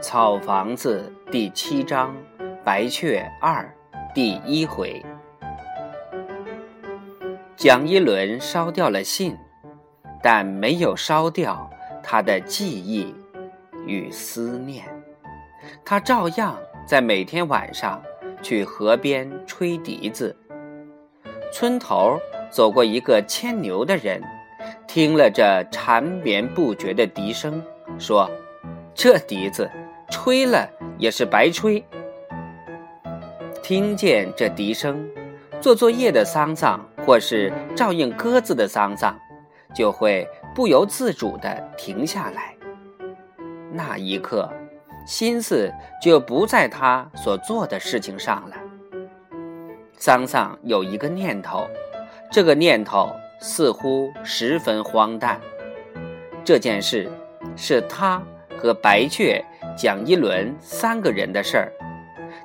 草房子第七章，白雀二第一回。蒋一伦烧掉了信，但没有烧掉他的记忆与思念。他照样在每天晚上去河边吹笛子。村头走过一个牵牛的人，听了这缠绵不绝的笛声，说：“这笛子。”吹了也是白吹。听见这笛声，做作业的桑桑或是照应鸽子的桑桑，就会不由自主地停下来。那一刻，心思就不在他所做的事情上了。桑桑有一个念头，这个念头似乎十分荒诞。这件事是他和白雀。蒋一伦三个人的事儿，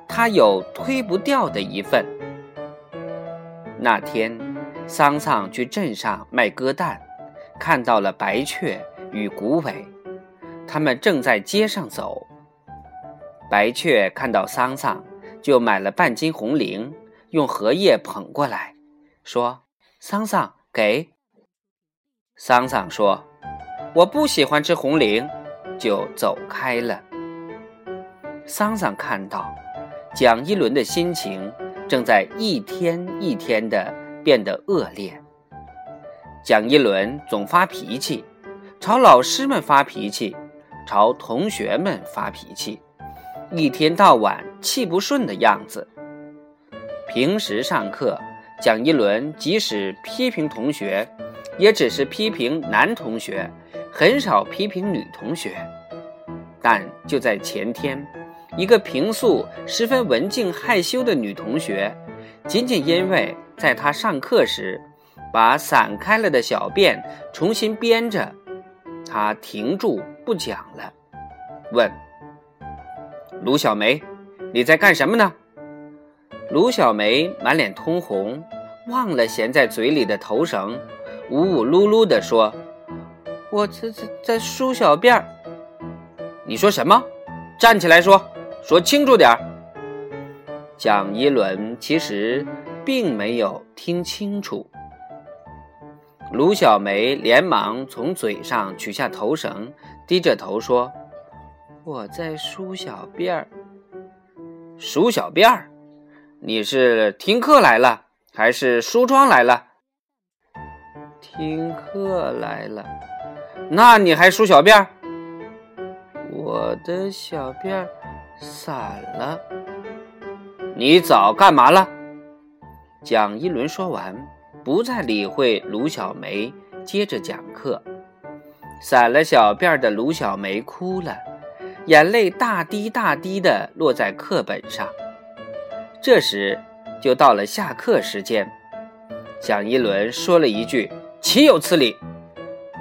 他有推不掉的一份。那天，桑桑去镇上卖鸽蛋，看到了白雀与古伟，他们正在街上走。白雀看到桑桑，就买了半斤红绫，用荷叶捧过来，说：“桑桑给。”桑桑说：“我不喜欢吃红绫。”就走开了。桑桑看到蒋一伦的心情正在一天一天的变得恶劣。蒋一伦总发脾气，朝老师们发脾气，朝同学们发脾气，一天到晚气不顺的样子。平时上课，蒋一伦即使批评同学，也只是批评男同学，很少批评女同学。但就在前天。一个平素十分文静害羞的女同学，仅仅因为在她上课时把散开了的小辫重新编着，她停住不讲了，问：“卢小梅，你在干什么呢？”卢小梅满脸通红，忘了衔在嘴里的头绳，呜呜噜噜地说：“我在在在梳小辫儿。”你说什么？站起来说。说清楚点儿。蒋一伦其实并没有听清楚。卢小梅连忙从嘴上取下头绳，低着头说：“我在梳小辫儿。”梳小辫儿？你是听课来了，还是梳妆来了？听课来了。那你还梳小辫儿？我的小辫儿。散了，你早干嘛了？蒋一伦说完，不再理会卢小梅，接着讲课。散了小辫的卢小梅哭了，眼泪大滴大滴的落在课本上。这时就到了下课时间，蒋一伦说了一句：“岂有此理！”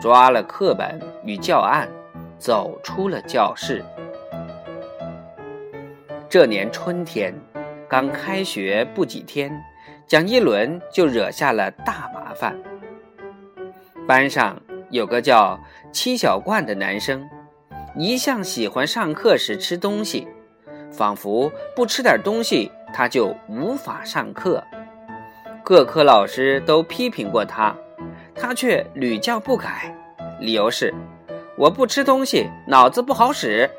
抓了课本与教案，走出了教室。这年春天，刚开学不几天，蒋一伦就惹下了大麻烦。班上有个叫七小冠的男生，一向喜欢上课时吃东西，仿佛不吃点东西他就无法上课。各科老师都批评过他，他却屡教不改，理由是我不吃东西，脑子不好使。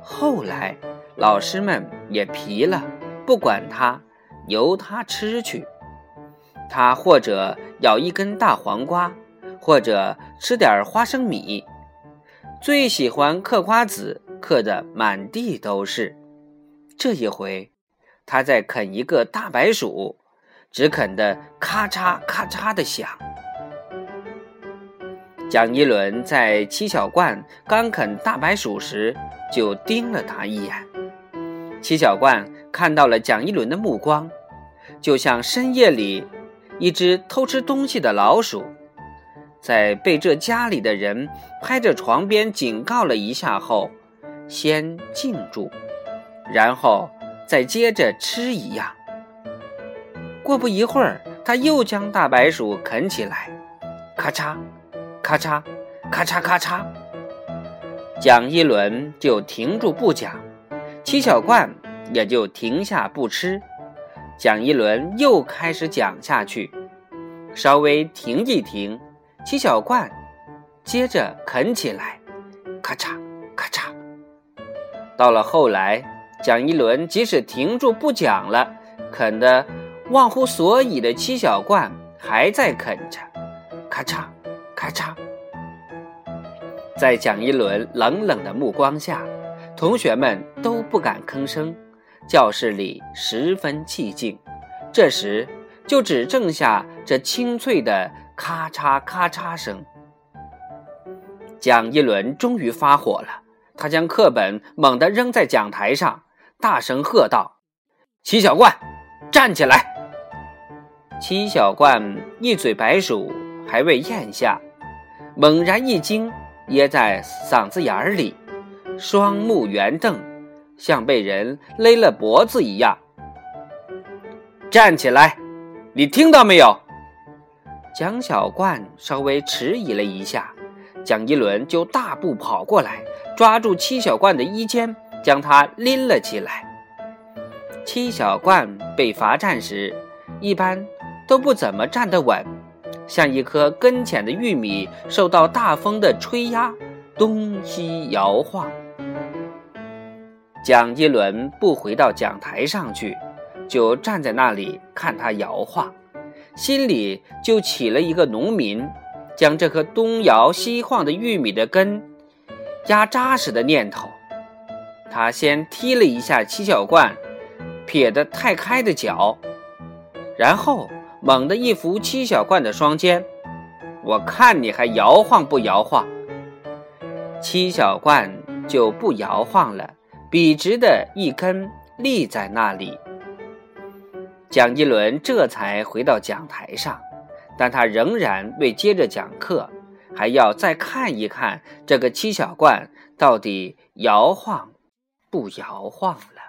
后来。老师们也皮了，不管他，由他吃去。他或者咬一根大黄瓜，或者吃点花生米，最喜欢嗑瓜子，嗑得满地都是。这一回，他在啃一个大白薯，只啃得咔嚓咔嚓的响。蒋一伦在七小罐刚啃大白薯时，就盯了他一眼。七小冠看到了蒋一伦的目光，就像深夜里一只偷吃东西的老鼠，在被这家里的人拍着床边警告了一下后，先静住，然后再接着吃一样。过不一会儿，他又将大白鼠啃起来，咔嚓，咔嚓，咔嚓咔嚓。蒋一轮就停住不讲，七小罐也就停下不吃。蒋一轮又开始讲下去，稍微停一停，七小罐接着啃起来，咔嚓咔嚓。到了后来，蒋一轮即使停住不讲了，啃得忘乎所以的七小罐还在啃着，咔嚓咔嚓。在蒋一轮冷冷的目光下，同学们都不敢吭声。教室里十分寂静，这时就只剩下这清脆的咔嚓咔嚓声。蒋一轮终于发火了，他将课本猛地扔在讲台上，大声喝道：“齐小冠，站起来！”齐小冠一嘴白薯还未咽下，猛然一惊，噎在嗓子眼里，双目圆瞪。像被人勒了脖子一样，站起来！你听到没有？蒋小冠稍微迟疑了一下，蒋一轮就大步跑过来，抓住七小冠的衣肩，将他拎了起来。七小冠被罚站时，一般都不怎么站得稳，像一颗根浅的玉米受到大风的吹压，东西摇晃。蒋一轮不回到讲台上去，就站在那里看他摇晃，心里就起了一个农民将这颗东摇西晃的玉米的根压扎实的念头。他先踢了一下七小罐撇得太开的脚，然后猛地一扶七小罐的双肩：“我看你还摇晃不摇晃？”七小罐就不摇晃了。笔直的一根立在那里，蒋一轮这才回到讲台上，但他仍然未接着讲课，还要再看一看这个七小罐到底摇晃不摇晃了。